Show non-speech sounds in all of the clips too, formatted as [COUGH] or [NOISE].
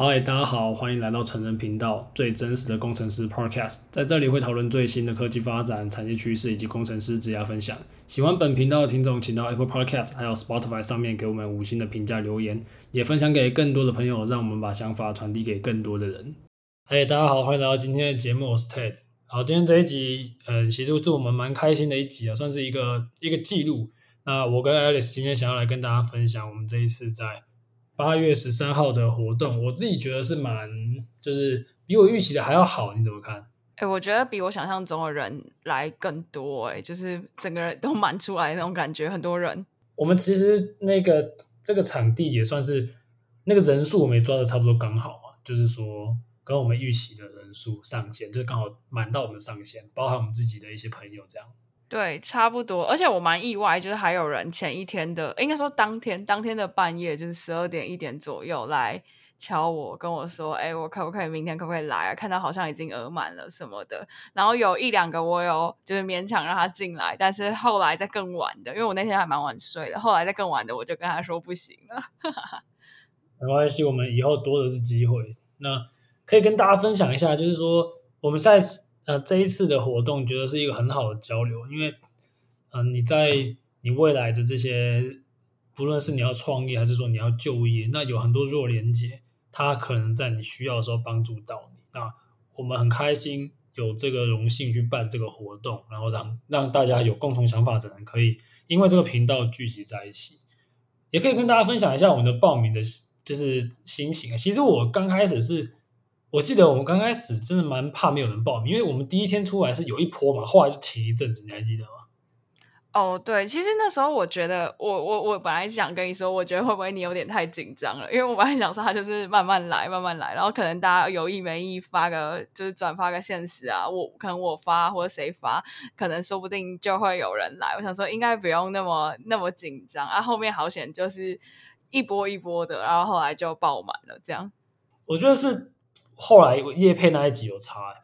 嗨，大家好，欢迎来到成人频道，最真实的工程师 Podcast，在这里会讨论最新的科技发展、产业趋势以及工程师职业分享。喜欢本频道的听众，请到 Apple Podcast 还有 Spotify 上面给我们五星的评价留言，也分享给更多的朋友，让我们把想法传递给更多的人。嗨，大家好，欢迎来到今天的节目，我是 Ted。好，今天这一集，嗯、其实是我们蛮开心的一集啊，算是一个一个记录。那我跟 Alice 今天想要来跟大家分享，我们这一次在八月十三号的活动，我自己觉得是蛮，就是比我预期的还要好，你怎么看？哎、欸，我觉得比我想象中的人来更多、欸，哎，就是整个人都满出来那种感觉，很多人。我们其实那个这个场地也算是那个人数，我们也抓的差不多刚好嘛，就是说跟我们预期的人数上限，就是刚好满到我们上限，包含我们自己的一些朋友这样。对，差不多，而且我蛮意外，就是还有人前一天的，应该说当天，当天的半夜，就是十二点一点左右来敲我，跟我说，哎，我可不可以明天可不可以来啊？看到好像已经额满了什么的，然后有一两个我有就是勉强让他进来，但是后来在更晚的，因为我那天还蛮晚睡的，后来在更晚的，我就跟他说不行了。[LAUGHS] 没关系，我们以后多的是机会。那可以跟大家分享一下，就是说我们在。那这一次的活动，觉得是一个很好的交流，因为，嗯、你在你未来的这些，不论是你要创业还是说你要就业，那有很多弱连结，他可能在你需要的时候帮助到你。那我们很开心有这个荣幸去办这个活动，然后让让大家有共同想法的人可以因为这个频道聚集在一起，也可以跟大家分享一下我们的报名的，就是心情啊。其实我刚开始是。我记得我们刚开始真的蛮怕没有人报名，因为我们第一天出来是有一波嘛，后来就停一阵子，你还记得吗？哦，对，其实那时候我觉得，我我我本来想跟你说，我觉得会不会你有点太紧张了？因为我本来想说他就是慢慢来，慢慢来，然后可能大家有意没意发个就是转发个现实啊，我可能我发或者谁发，可能说不定就会有人来。我想说应该不用那么那么紧张啊，后面好险就是一波一波的，然后后来就爆满了，这样。我觉得是。后来业配那一集有差，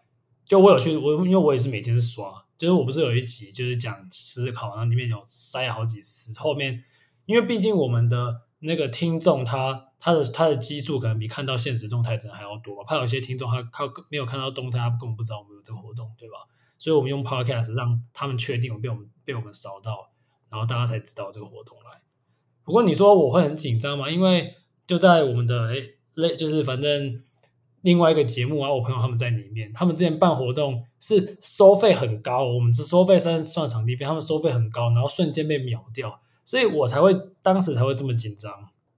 就我有去我因为我也是每天刷，就是我不是有一集就是讲思考，然后里面有塞好几次。后面因为毕竟我们的那个听众他他的他的基数可能比看到现实动态的人还要多吧，怕有些听众他他没有看到动态，他根本不知道我们有这个活动，对吧？所以我们用 Podcast 让他们确定我被我们被我们扫到，然后大家才知道这个活动来。不过你说我会很紧张吗？因为就在我们的诶类就是反正。另外一个节目啊，我朋友他们在里面，他们之前办活动是收费很高，我们是收费算算场地费，他们收费很高，然后瞬间被秒掉，所以我才会当时才会这么紧张，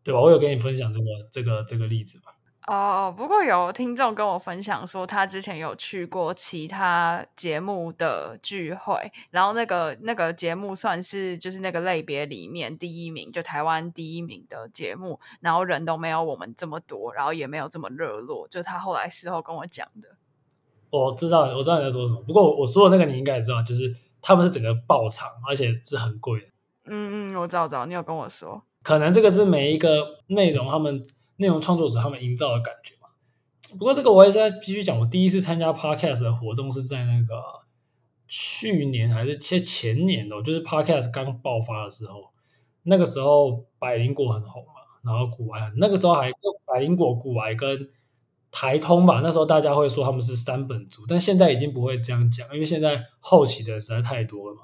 对吧？我有跟你分享这个这个这个例子吧。哦，不过有听众跟我分享说，他之前有去过其他节目的聚会，然后那个那个节目算是就是那个类别里面第一名，就台湾第一名的节目，然后人都没有我们这么多，然后也没有这么热络，就他后来事后跟我讲的。我知道，我知道你在说什么。不过我说的那个你应该也知道，就是他们是整个爆场，而且是很贵的。嗯嗯，我知道，我知道，你有跟我说。可能这个是每一个内容他们。内容创作者他们营造的感觉嘛。不过这个我也在必须讲，我第一次参加 Podcast 的活动是在那个去年还是前前年的，就是 Podcast 刚爆发的时候。那个时候百灵果很红嘛，然后股癌，那个时候还百灵果、股癌跟台通吧。那时候大家会说他们是三本族，但现在已经不会这样讲，因为现在后期的实在太多了嘛。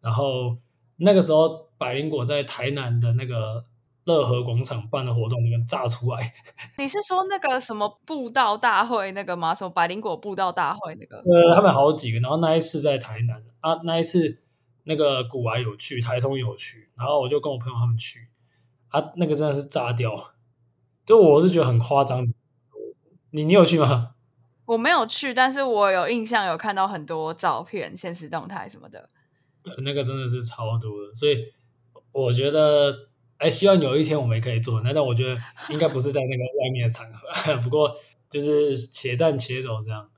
然后那个时候百灵果在台南的那个。乐和广场办的活动，里面炸出来。[LAUGHS] 你是说那个什么布道大会那个吗？什么百灵果布道大会那个？呃，他们好几个，然后那一次在台南啊，那一次那个古玩有去，台通有去，然后我就跟我朋友他们去啊，那个真的是炸掉，就我是觉得很夸张。你你有去吗？我没有去，但是我有印象，有看到很多照片、现实动态什么的。对，那个真的是超多的，所以我觉得。哎，希望有一天我们也可以做，那但我觉得应该不是在那个外面的场合，[LAUGHS] 不过就是且战且走这样。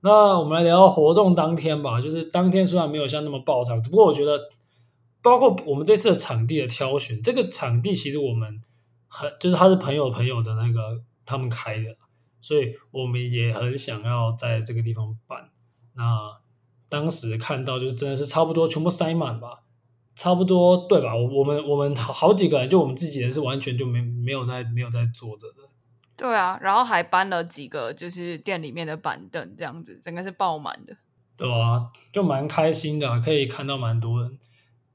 那我们来聊活动当天吧，就是当天虽然没有像那么爆场，只不过我觉得，包括我们这次的场地的挑选，这个场地其实我们很就是他是朋友朋友的那个他们开的，所以我们也很想要在这个地方办。那当时看到就是真的是差不多全部塞满吧。差不多对吧？我我们我们好好几个人，就我们自己人是完全就没没有在没有在坐着的。对啊，然后还搬了几个就是店里面的板凳，这样子整个是爆满的。对啊，就蛮开心的，可以看到蛮多人。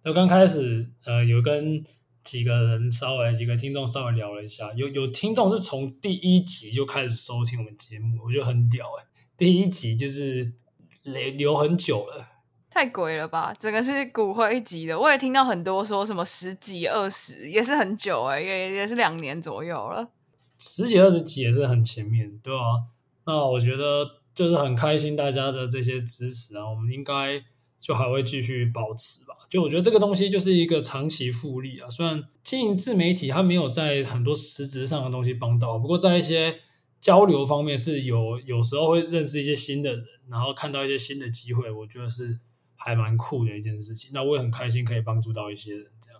就刚开始呃，有跟几个人稍微几个听众稍微聊了一下，有有听众是从第一集就开始收听我们节目，我觉得很屌哎，第一集就是留留很久了。太鬼了吧！整个是骨灰级的，我也听到很多说什么十几、二十，也是很久哎，也也是两年左右了。十几、二十几也是很前面，对啊。那我觉得就是很开心大家的这些支持啊，我们应该就还会继续保持吧。就我觉得这个东西就是一个长期复利啊。虽然经营自媒体它没有在很多实质上的东西帮到，不过在一些交流方面是有，有时候会认识一些新的人，然后看到一些新的机会，我觉得是。还蛮酷的一件事情，那我也很开心可以帮助到一些人，这样。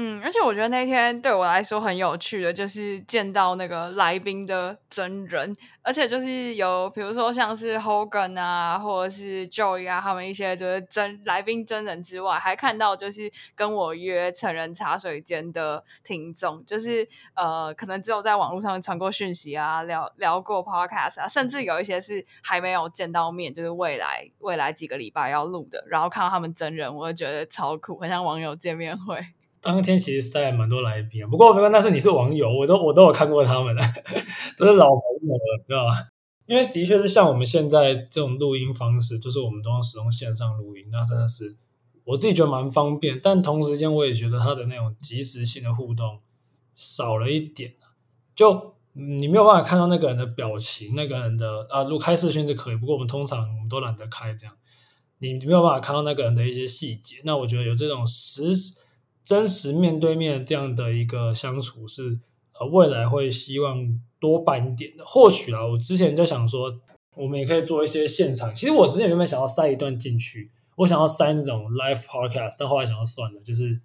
嗯，而且我觉得那天对我来说很有趣的，就是见到那个来宾的真人，而且就是有比如说像是 Hogan 啊，或者是 Joey 啊，他们一些就是真来宾真人之外，还看到就是跟我约成人茶水间的听众，就是呃，可能只有在网络上传过讯息啊，聊聊过 Podcast 啊，甚至有一些是还没有见到面，就是未来未来几个礼拜要录的，然后看到他们真人，我就觉得超酷，很像网友见面会。当天其实塞了蛮多来宾，不过没关系，那是你是网友，我都我都有看过他们的，[LAUGHS] 都是老朋友了，对吧？因为的确是像我们现在这种录音方式，就是我们都要使用线上录音，那真的是我自己觉得蛮方便，但同时间我也觉得它的那种即时性的互动少了一点，就你没有办法看到那个人的表情，那个人的啊，录开视讯是可以，不过我们通常我们都懒得开这样，你没有办法看到那个人的一些细节，那我觉得有这种实。真实面对面这样的一个相处是呃未来会希望多办一点的。或许啊，我之前就想说，我们也可以做一些现场。其实我之前原本想要塞一段进去，我想要塞那种 live podcast，但后来想要算了，就是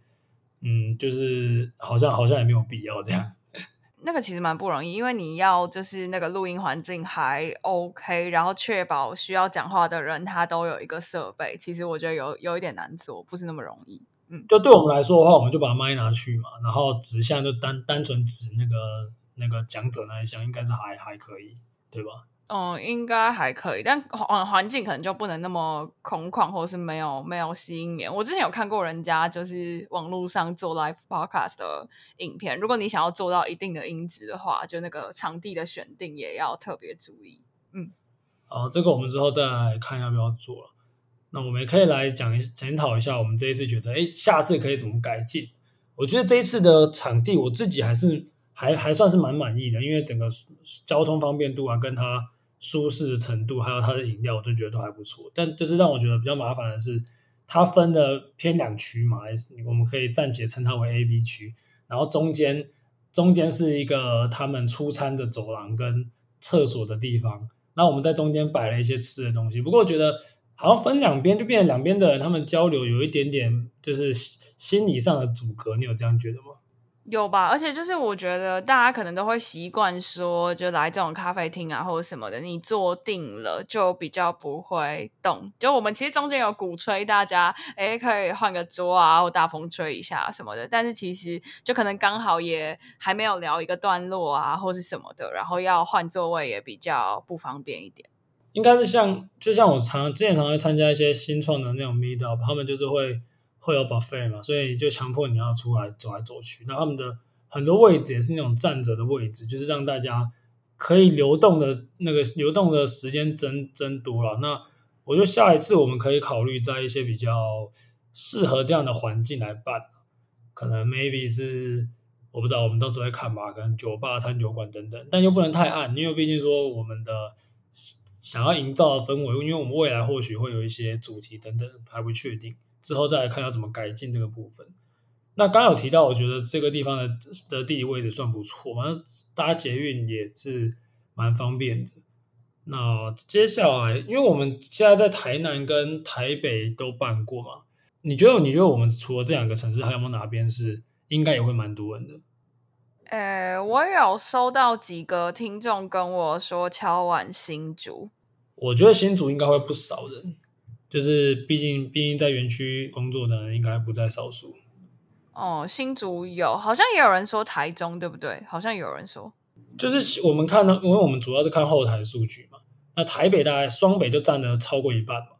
嗯，就是好像好像也没有必要这样。[LAUGHS] 那个其实蛮不容易，因为你要就是那个录音环境还 OK，然后确保需要讲话的人他都有一个设备。其实我觉得有有一点难做，不是那么容易。就对我们来说的话，我们就把麦拿去嘛，然后指向就单单纯指那个那个讲者那一项，应该是还还可以，对吧？嗯，应该还可以，但环环境可能就不能那么空旷，或者是没有没有吸音棉。我之前有看过人家就是网络上做 live podcast 的影片，如果你想要做到一定的音质的话，就那个场地的选定也要特别注意。嗯，好，这个我们之后再来看要不要做了。那我们也可以来讲一检讨一下，我们这一次觉得，哎，下次可以怎么改进？我觉得这一次的场地，我自己还是还还算是蛮满意的，因为整个交通方便度啊，跟它舒适的程度，还有它的饮料，我都觉得都还不错。但就是让我觉得比较麻烦的是，它分的偏两区嘛，我们可以暂且称它为 A、B 区，然后中间中间是一个他们出餐的走廊跟厕所的地方，那我们在中间摆了一些吃的东西，不过我觉得。好像分两边就变成两边的，他们交流有一点点就是心理上的阻隔，你有这样觉得吗？有吧，而且就是我觉得大家可能都会习惯说，就来这种咖啡厅啊或者什么的，你坐定了就比较不会动。就我们其实中间有鼓吹大家，诶，可以换个桌啊，或大风吹一下什么的。但是其实就可能刚好也还没有聊一个段落啊，或是什么的，然后要换座位也比较不方便一点。应该是像，就像我常之前常会参加一些新创的那种 meet up，他们就是会会有 buffet 嘛，所以就强迫你要出来走来走去。那他们的很多位置也是那种站着的位置，就是让大家可以流动的那个流动的时间增增多了。那我觉得下一次我们可以考虑在一些比较适合这样的环境来办，可能 maybe 是我不知道，我们到时候再看吧，可能酒吧、餐酒馆等等，但又不能太暗，因为毕竟说我们的。想要营造的氛围，因为我们未来或许会有一些主题等等还不确定，之后再来看要怎么改进这个部分。那刚有提到，我觉得这个地方的的地理位置算不错嘛，搭捷运也是蛮方便的。那接下来，因为我们现在在台南跟台北都办过嘛，你觉得你觉得我们除了这两个城市，还有没有哪边是应该也会蛮多人的？呃，我有收到几个听众跟我说敲碗新竹，我觉得新竹应该会不少人，就是毕竟毕竟在园区工作的人应该不在少数。哦，新竹有，好像也有人说台中，对不对？好像有人说，就是我们看呢，因为我们主要是看后台数据嘛。那台北大概双北就占了超过一半嘛。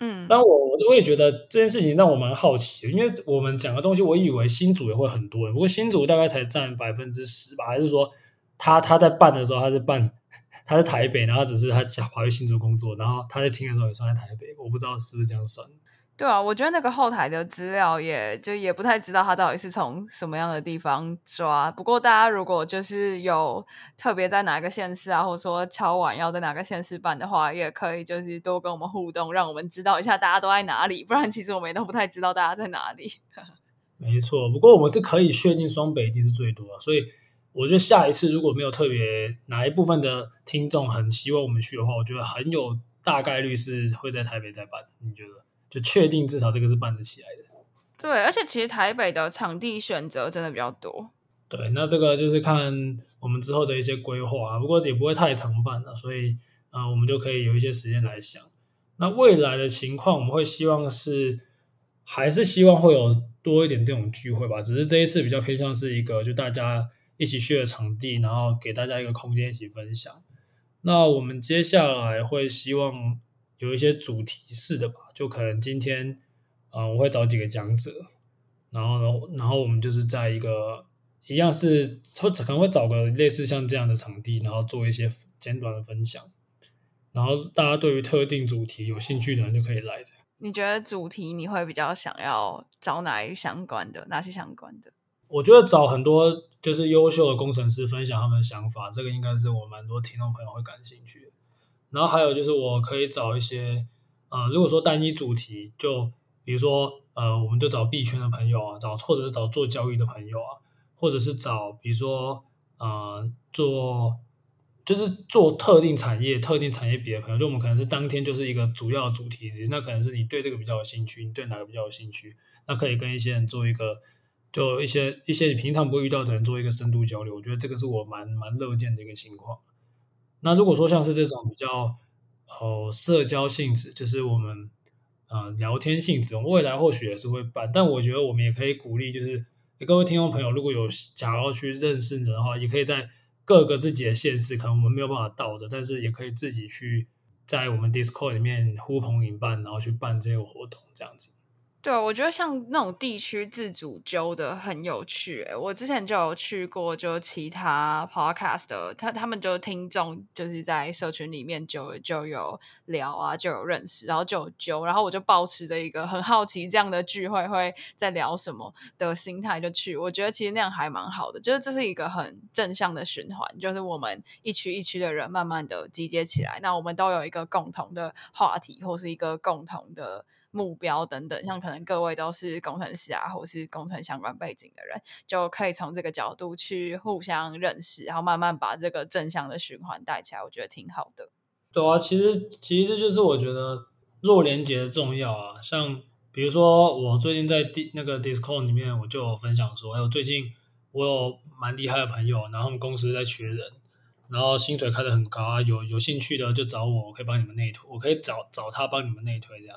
嗯，但我我也觉得这件事情让我蛮好奇，因为我们讲的东西，我以为新组也会很多人，不过新组大概才占百分之十吧，还是说他他在办的时候他是办他在台北，然后只是他想跑去新组工作，然后他在听的时候也算在台北，我不知道是不是这样算。对啊，我觉得那个后台的资料也就也不太知道他到底是从什么样的地方抓。不过大家如果就是有特别在哪个县市啊，或者说敲碗要在哪个县市办的话，也可以就是多跟我们互动，让我们知道一下大家都在哪里。不然其实我们也都不太知道大家在哪里。[LAUGHS] 没错，不过我们是可以确定双北一定是最多的，所以我觉得下一次如果没有特别哪一部分的听众很希望我们去的话，我觉得很有大概率是会在台北再办。你觉得？就确定至少这个是办得起来的。对，而且其实台北的场地选择真的比较多。对，那这个就是看我们之后的一些规划啊，不过也不会太常办了，所以啊、呃，我们就可以有一些时间来想。那未来的情况，我们会希望是还是希望会有多一点这种聚会吧，只是这一次比较偏向是一个就大家一起去的场地，然后给大家一个空间一起分享。那我们接下来会希望。有一些主题式的吧，就可能今天，啊、呃，我会找几个讲者，然后呢，然后我们就是在一个一样是，可能会找个类似像这样的场地，然后做一些简短的分享，然后大家对于特定主题有兴趣的人就可以来。你觉得主题你会比较想要找哪一相关的，哪些相关的？我觉得找很多就是优秀的工程师分享他们的想法，这个应该是我蛮多听众朋友会感兴趣的。然后还有就是，我可以找一些，呃，如果说单一主题，就比如说，呃，我们就找币圈的朋友啊，找或者是找做交易的朋友啊，或者是找比如说，呃，做就是做特定产业、特定产业别的朋友，就我们可能是当天就是一个主要主题，那可能是你对这个比较有兴趣，你对哪个比较有兴趣，那可以跟一些人做一个，就一些一些你平常不会遇到的人做一个深度交流，我觉得这个是我蛮蛮乐见的一个情况。那如果说像是这种比较哦社交性质，就是我们呃聊天性质，我们未来或许也是会办，但我觉得我们也可以鼓励，就是各位听众朋友，如果有想要去认识的话，也可以在各个自己的县市，可能我们没有办法到的，但是也可以自己去在我们 Discord 里面呼朋引伴，然后去办这个活动，这样子。对，我觉得像那种地区自主揪的很有趣。我之前就有去过，就其他 podcast 的，他他们就听众就是在社群里面就就有聊啊，就有认识，然后就有揪，然后我就抱持着一个很好奇这样的聚会会在聊什么的心态就去。我觉得其实那样还蛮好的，就是这是一个很正向的循环，就是我们一区一区的人慢慢的集结起来，那我们都有一个共同的话题或是一个共同的。目标等等，像可能各位都是工程师啊，或是工程相关背景的人，就可以从这个角度去互相认识，然后慢慢把这个正向的循环带起来，我觉得挺好的。对啊，其实其实这就是我觉得弱连结的重要啊。像比如说，我最近在 D 那个 Discord 里面，我就有分享说，哎，我最近我有蛮厉害的朋友，然后他们公司在缺人，然后薪水开得很高啊，有有兴趣的就找我，我可以帮你们内推，我可以找找他帮你们内推这样。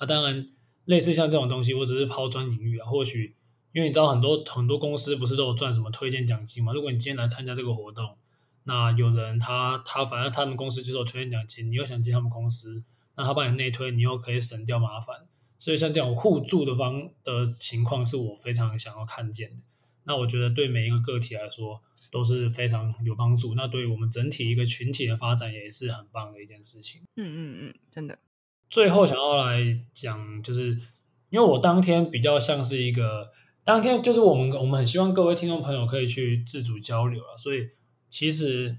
那、啊、当然，类似像这种东西，我只是抛砖引玉啊。或许因为你知道很多很多公司不是都有赚什么推荐奖金嘛？如果你今天来参加这个活动，那有人他他反正他们公司就是有推荐奖金，你又想进他们公司，那他帮你内推，你又可以省掉麻烦。所以像这种互助的方的情况，是我非常想要看见的。那我觉得对每一个个体来说都是非常有帮助。那对于我们整体一个群体的发展，也是很棒的一件事情。嗯嗯嗯，真的。最后想要来讲，就是因为我当天比较像是一个当天，就是我们我们很希望各位听众朋友可以去自主交流啊，所以其实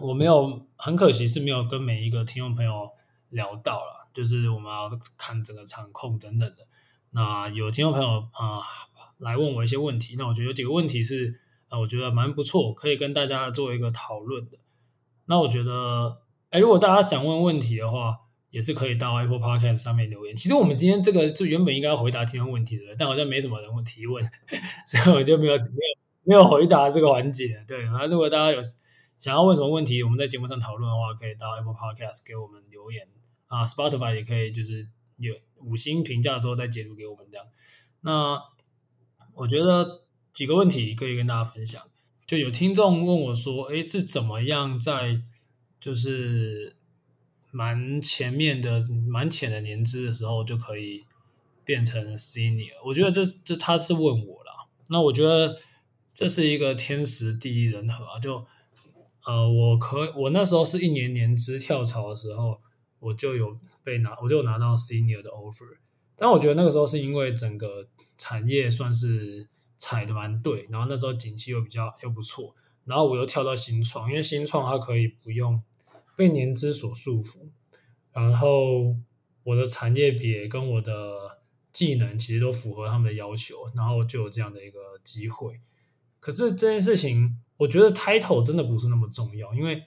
我没有很可惜是没有跟每一个听众朋友聊到了，就是我们要看整个场控等等的。那有听众朋友啊、来问我一些问题，那我觉得有几个问题是啊、我觉得蛮不错，可以跟大家做一个讨论的。那我觉得，哎，如果大家想问问题的话，也是可以到 Apple Podcast 上面留言。其实我们今天这个就原本应该要回答听众问题的，但好像没什么人会提问，[LAUGHS] 所以我就没有没有没有回答这个环节。对，然后如果大家有想要问什么问题，我们在节目上讨论的话，可以到 Apple Podcast 给我们留言啊，Spotify 也可以就是有五星评价之后再解读给我们这样。那我觉得几个问题可以跟大家分享，就有听众问我说：“诶，是怎么样在就是蛮前面的、蛮浅的年资的时候就可以变成 senior？” 我觉得这这他是问我啦。那我觉得这是一个天时地利人和啊。就呃，我可我那时候是一年年资跳槽的时候，我就有被拿，我就拿到 senior 的 offer。但我觉得那个时候是因为整个产业算是踩的蛮对，然后那时候景气又比较又不错，然后我又跳到新创，因为新创它可以不用被年资所束缚，然后我的产业别跟我的技能其实都符合他们的要求，然后就有这样的一个机会。可是这件事情，我觉得 title 真的不是那么重要，因为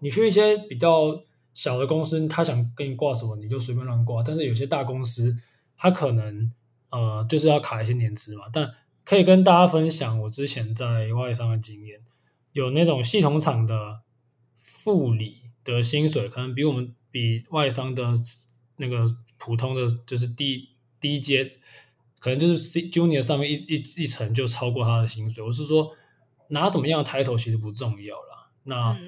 你去一些比较。小的公司，他想跟你挂什么，你就随便乱挂。但是有些大公司，他可能呃就是要卡一些年资嘛。但可以跟大家分享，我之前在外商的经验，有那种系统厂的副理的薪水，可能比我们比外商的那个普通的就是低低阶，可能就是 C Junior 上面一一一层就超过他的薪水。我是说，拿怎么样的 title 其实不重要啦。那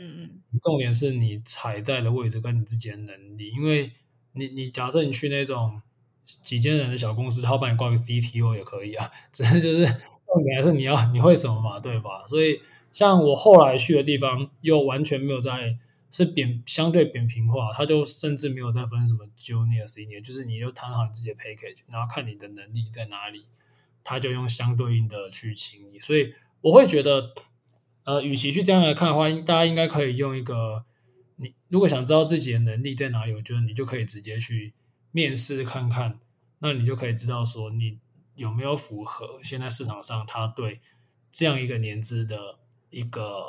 重点是你踩在的位置跟你自己的能力，因为你你假设你去那种几千人的小公司，他帮你挂个 CTO 也可以啊，[LAUGHS] 只是就是重点还是你要你会什么嘛，对吧？所以像我后来去的地方，又完全没有在是扁相对扁平化，他就甚至没有在分什么 Junior Senior，就是你就谈好你自己的 package，然后看你的能力在哪里，他就用相对应的去请你，所以我会觉得。呃，与其去这样来看的话，大家应该可以用一个，你如果想知道自己的能力在哪里，我觉得你就可以直接去面试看看，那你就可以知道说你有没有符合现在市场上他对这样一个年资的一个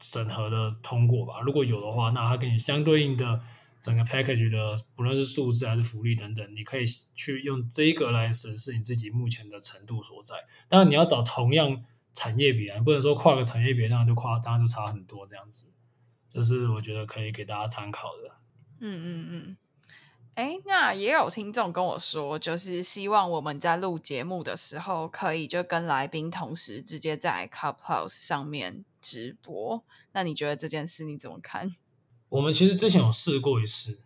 审核的通过吧。如果有的话，那他给你相对应的整个 package 的，不论是数字还是福利等等，你可以去用这个来审视你自己目前的程度所在。当然，你要找同样。产业别啊，不能说跨个产业别，那样就跨，当然就差很多这样子。这是我觉得可以给大家参考的。嗯嗯嗯。哎，那也有听众跟我说，就是希望我们在录节目的时候，可以就跟来宾同时直接在 Clubhouse 上面直播。那你觉得这件事你怎么看？我们其实之前有试过一次，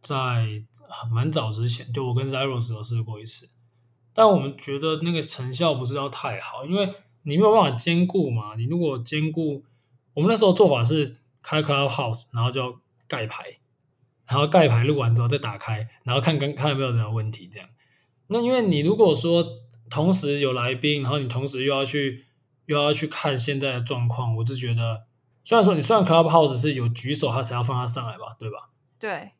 在蛮早之前，就我跟 Zeros 有试过一次，但我们觉得那个成效不是要太好，因为。你没有办法兼顾嘛？你如果兼顾，我们那时候做法是开 Clubhouse，然后就盖牌，然后盖牌录完之后再打开，然后看看看有没有任何问题这样。那因为你如果说同时有来宾，然后你同时又要去又要去看现在的状况，我就觉得，虽然说你虽然 Clubhouse 是有举手，他才要放他上来吧，对吧？对。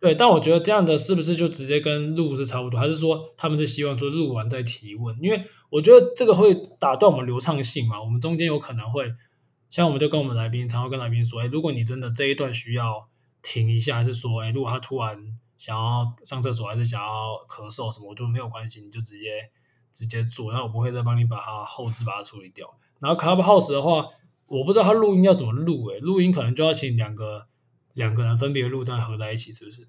对，但我觉得这样的是不是就直接跟录是差不多？还是说他们是希望说录完再提问？因为我觉得这个会打断我们流畅性嘛。我们中间有可能会，像我们就跟我们来宾，常会跟来宾说：“哎，如果你真的这一段需要停一下，还是说，哎，如果他突然想要上厕所，还是想要咳嗽什么，我就没有关系，你就直接直接做，那我不会再帮你把它后置把它处理掉。然后 Clubhouse 的话，我不知道他录音要怎么录，哎，录音可能就要请两个。两个人分别录，再合在一起，是不是？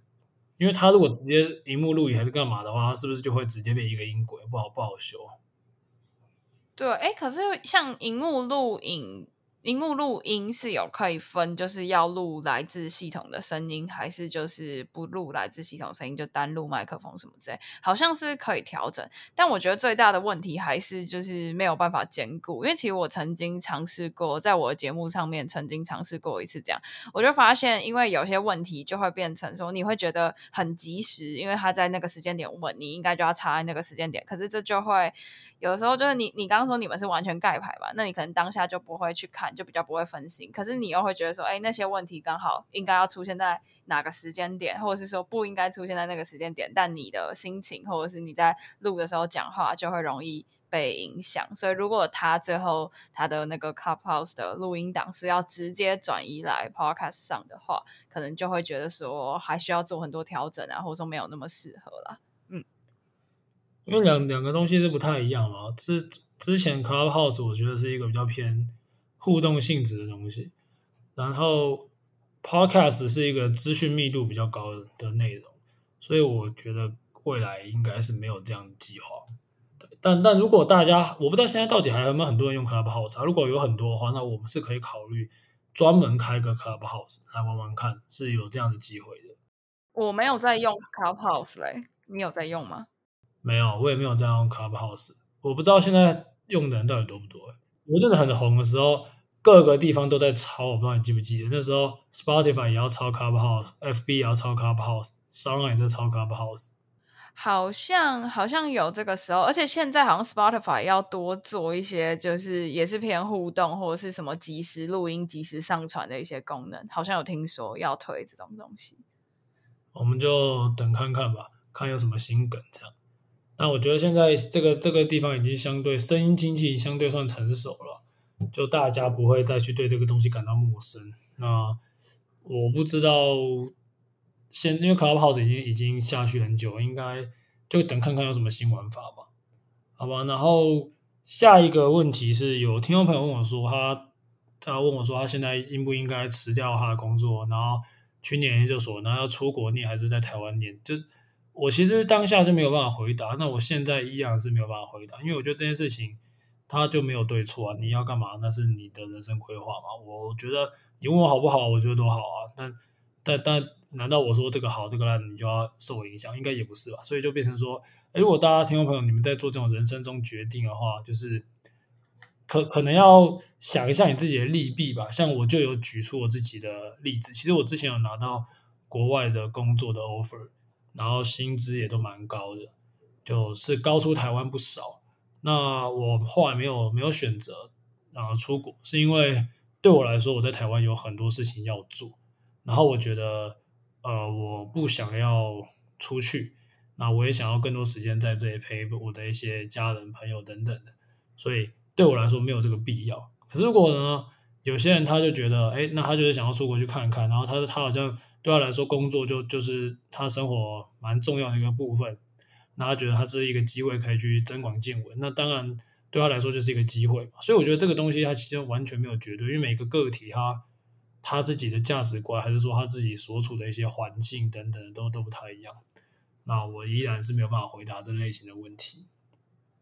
因为他如果直接荧幕录影还是干嘛的话，他是不是就会直接变一个音轨，不好不好修？对，哎，可是像荧幕录影。荧幕录音是有可以分，就是要录来自系统的声音，还是就是不录来自系统声音，就单录麦克风什么之类，好像是可以调整。但我觉得最大的问题还是就是没有办法兼顾，因为其实我曾经尝试过，在我的节目上面曾经尝试过一次这样，我就发现，因为有些问题就会变成说你会觉得很及时，因为他在那个时间点问你，应该就要插在那个时间点，可是这就会有时候就是你你刚刚说你们是完全盖牌吧，那你可能当下就不会去看。就比较不会分心，可是你又会觉得说，哎，那些问题刚好应该要出现在哪个时间点，或者是说不应该出现在那个时间点，但你的心情或者是你在录的时候讲话就会容易被影响。所以如果他最后他的那个 Clubhouse 的录音档是要直接转移来 Podcast 上的话，可能就会觉得说还需要做很多调整啊，或者说没有那么适合了。嗯，因为两两个东西是不太一样嘛。之之前 Clubhouse 我觉得是一个比较偏。互动性质的东西，然后 Podcast 是一个资讯密度比较高的内容，所以我觉得未来应该是没有这样的计划。对，但但如果大家我不知道现在到底还有没有很多人用 Clubhouse，如果有很多的话，那我们是可以考虑专门开个 Clubhouse 来玩玩看，是有这样的机会的。我没有在用 Clubhouse 嘞，你有在用吗？没有，我也没有在用 Clubhouse。我不知道现在用的人到底多不多。我真的很红的时候，各个地方都在抄，我不知道你记不记得，那时候 Spotify 也要抄 Clubhouse，FB 也要抄 Clubhouse，SoundOn 也在抄 Clubhouse。好像好像有这个时候，而且现在好像 Spotify 要多做一些，就是也是偏互动或者是什么即时录音、即时上传的一些功能，好像有听说要推这种东西。我们就等看看吧，看有什么新梗这样。那我觉得现在这个这个地方已经相对声音经济相对算成熟了，就大家不会再去对这个东西感到陌生。那我不知道。现因为 Clubhouse 已经已经下去很久，应该就等看看有什么新玩法吧，好吧。然后下一个问题是有听众朋友问我说，他他问我说，他现在应不应该辞掉他的工作，然后去念研究所，然后要出国念还是在台湾念？就我其实当下就没有办法回答，那我现在依然是没有办法回答，因为我觉得这件事情他就没有对错啊，你要干嘛那是你的人生规划嘛。我觉得你问我好不好，我觉得都好啊，但但但。难道我说这个好，这个烂，你就要受我影响？应该也不是吧。所以就变成说，诶，如果大家听众朋友你们在做这种人生中决定的话，就是可可能要想一下你自己的利弊吧。像我就有举出我自己的例子，其实我之前有拿到国外的工作的 offer，然后薪资也都蛮高的，就是高出台湾不少。那我后来没有没有选择然后出国，是因为对我来说，我在台湾有很多事情要做，然后我觉得。呃，我不想要出去，那我也想要更多时间在这里陪我的一些家人、朋友等等的，所以对我来说没有这个必要。可是如果呢，有些人他就觉得，哎，那他就是想要出国去看看，然后他他好像对他来说工作就就是他生活蛮重要的一个部分，那他觉得他是一个机会可以去增广见闻，那当然对他来说就是一个机会嘛。所以我觉得这个东西它其实完全没有绝对，因为每个个体他。他自己的价值观，还是说他自己所处的一些环境等等，都都不太一样。那我依然是没有办法回答这类型的问题。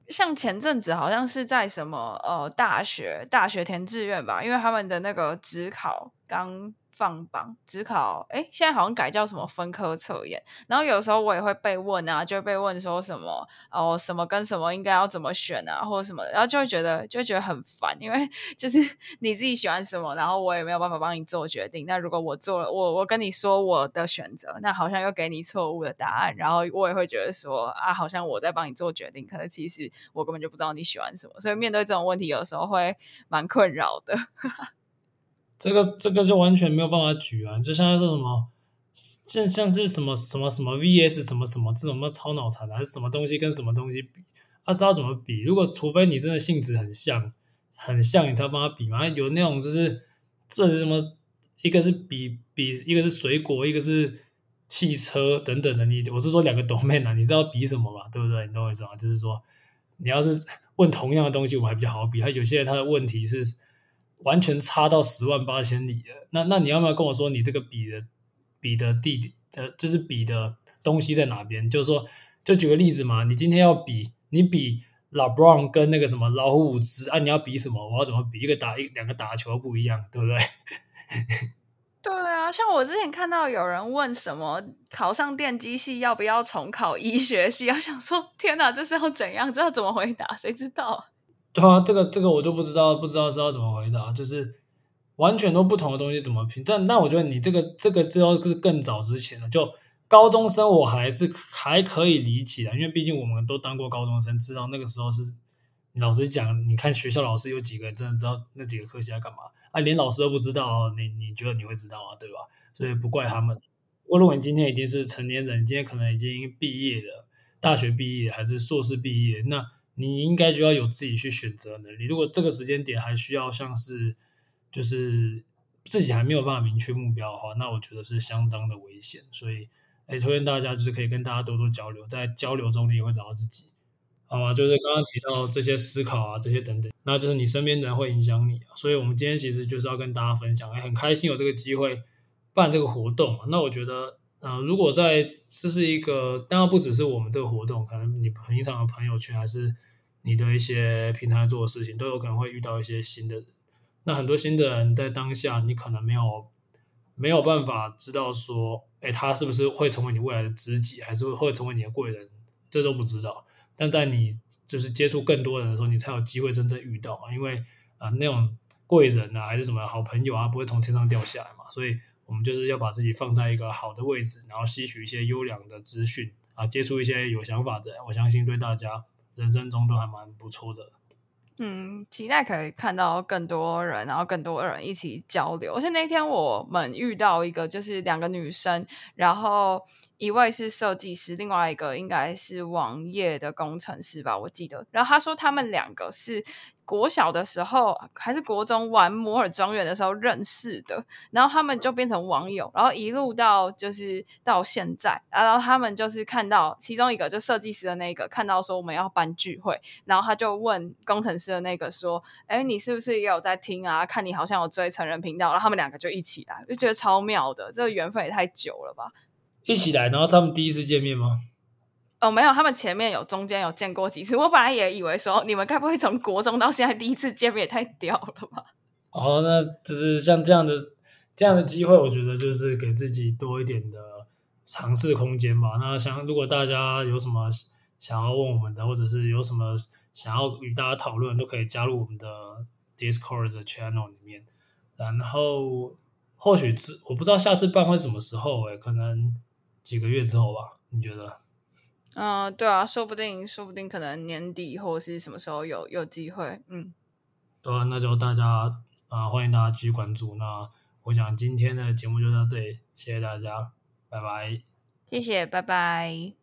像前阵子好像是在什么呃大学大学填志愿吧，因为他们的那个职考刚。放榜只考，哎，现在好像改叫什么分科测验。然后有时候我也会被问啊，就被问说什么哦，什么跟什么应该要怎么选啊，或者什么，然后就会觉得就会觉得很烦，因为 [LAUGHS] 就是你自己喜欢什么，然后我也没有办法帮你做决定。那如果我做了，我我跟你说我的选择，那好像又给你错误的答案，然后我也会觉得说啊，好像我在帮你做决定，可是其实我根本就不知道你喜欢什么。所以面对这种问题，有时候会蛮困扰的。这个这个就完全没有办法举啊！就像是什么，像像是什么什么什么 VS 什么什么这种么超脑残的，还是什么东西跟什么东西比？他知道怎么比？如果除非你真的性质很像，很像，你才帮他比嘛？有那种就是这是什么？一个是比比，一个是水果，一个是汽车等等的。你我是说两个 [LAUGHS] domain 啊，你知道比什么吧？对不对？你懂我意思吗？就是说你要是问同样的东西，我还比较好比。他有些人他的问题是。完全差到十万八千里了，那那你要不要跟我说你这个比的比的地点呃，就是比的东西在哪边？就是说，就举个例子嘛，你今天要比，你比 LeBron 跟那个什么老虎伍兹啊，你要比什么？我要怎么比？一个打一两个打球不一样，对不对？对啊，像我之前看到有人问什么考上电机系要不要重考医学系，[LAUGHS] 我想说天哪，这是要怎样？这要怎么回答？谁知道？对啊，这个这个我就不知道，不知道是要怎么回答，就是完全都不同的东西怎么评？但那我觉得你这个这个之后是更早之前的，就高中生我还是还可以理解的，因为毕竟我们都当过高中生，知道那个时候是老师讲，你看学校老师有几个真的知道那几个科系在干嘛啊？连老师都不知道，你你觉得你会知道吗？对吧？所以不怪他们。如果你今天已经是成年人，今天可能已经毕业了，大学毕业还是硕士毕业，那。你应该就要有自己去选择能力。如果这个时间点还需要像是，就是自己还没有办法明确目标的话，那我觉得是相当的危险。所以，哎，推荐大家就是可以跟大家多多交流，在交流中你也会找到自己，好吧？就是刚刚提到这些思考啊，这些等等，那就是你身边的人会影响你啊。所以我们今天其实就是要跟大家分享，哎，很开心有这个机会办这个活动。那我觉得。啊、呃，如果在这是一个，当然不只是我们这个活动，可能你平常的朋友圈还是你的一些平常做的事情，都有可能会遇到一些新的人。那很多新的人在当下，你可能没有没有办法知道说，哎，他是不是会成为你未来的知己，还是会成为你的贵人，这都不知道。但在你就是接触更多人的时候，你才有机会真正遇到嘛。因为啊、那种贵人啊，还是什么好朋友啊，不会从天上掉下来嘛。所以，我们就是要把自己放在一个好的位置，然后吸取一些优良的资讯啊，接触一些有想法的人，我相信对大家人生中都还蛮不错的。嗯，期待可以看到更多人，然后更多人一起交流。而且那天我们遇到一个，就是两个女生，然后。一位是设计师，另外一个应该是网页的工程师吧，我记得。然后他说他们两个是国小的时候还是国中玩摩尔庄园的时候认识的，然后他们就变成网友，然后一路到就是到现在。然后他们就是看到其中一个就设计师的那个看到说我们要办聚会，然后他就问工程师的那个说：“哎，你是不是也有在听啊？看你好像有追成人频道。”然后他们两个就一起来，就觉得超妙的，这个缘分也太久了吧。一起来，然后他们第一次见面吗？哦，没有，他们前面有中间有见过几次。我本来也以为说，你们该不会从国中到现在第一次见面也太屌了吧？哦，那就是像这样的这样的机会，我觉得就是给自己多一点的尝试空间吧。那想如果大家有什么想要问我们的，或者是有什么想要与大家讨论，都可以加入我们的 Discord 的 channel 里面。然后或许是我不知道下次办会什么时候，诶，可能。几个月之后吧，你觉得？嗯、呃，对啊，说不定，说不定可能年底或者是什么时候有有机会，嗯，对啊，那就大家啊、呃，欢迎大家继续关注。那我想今天的节目就到这里，谢谢大家，拜拜，谢谢，拜拜。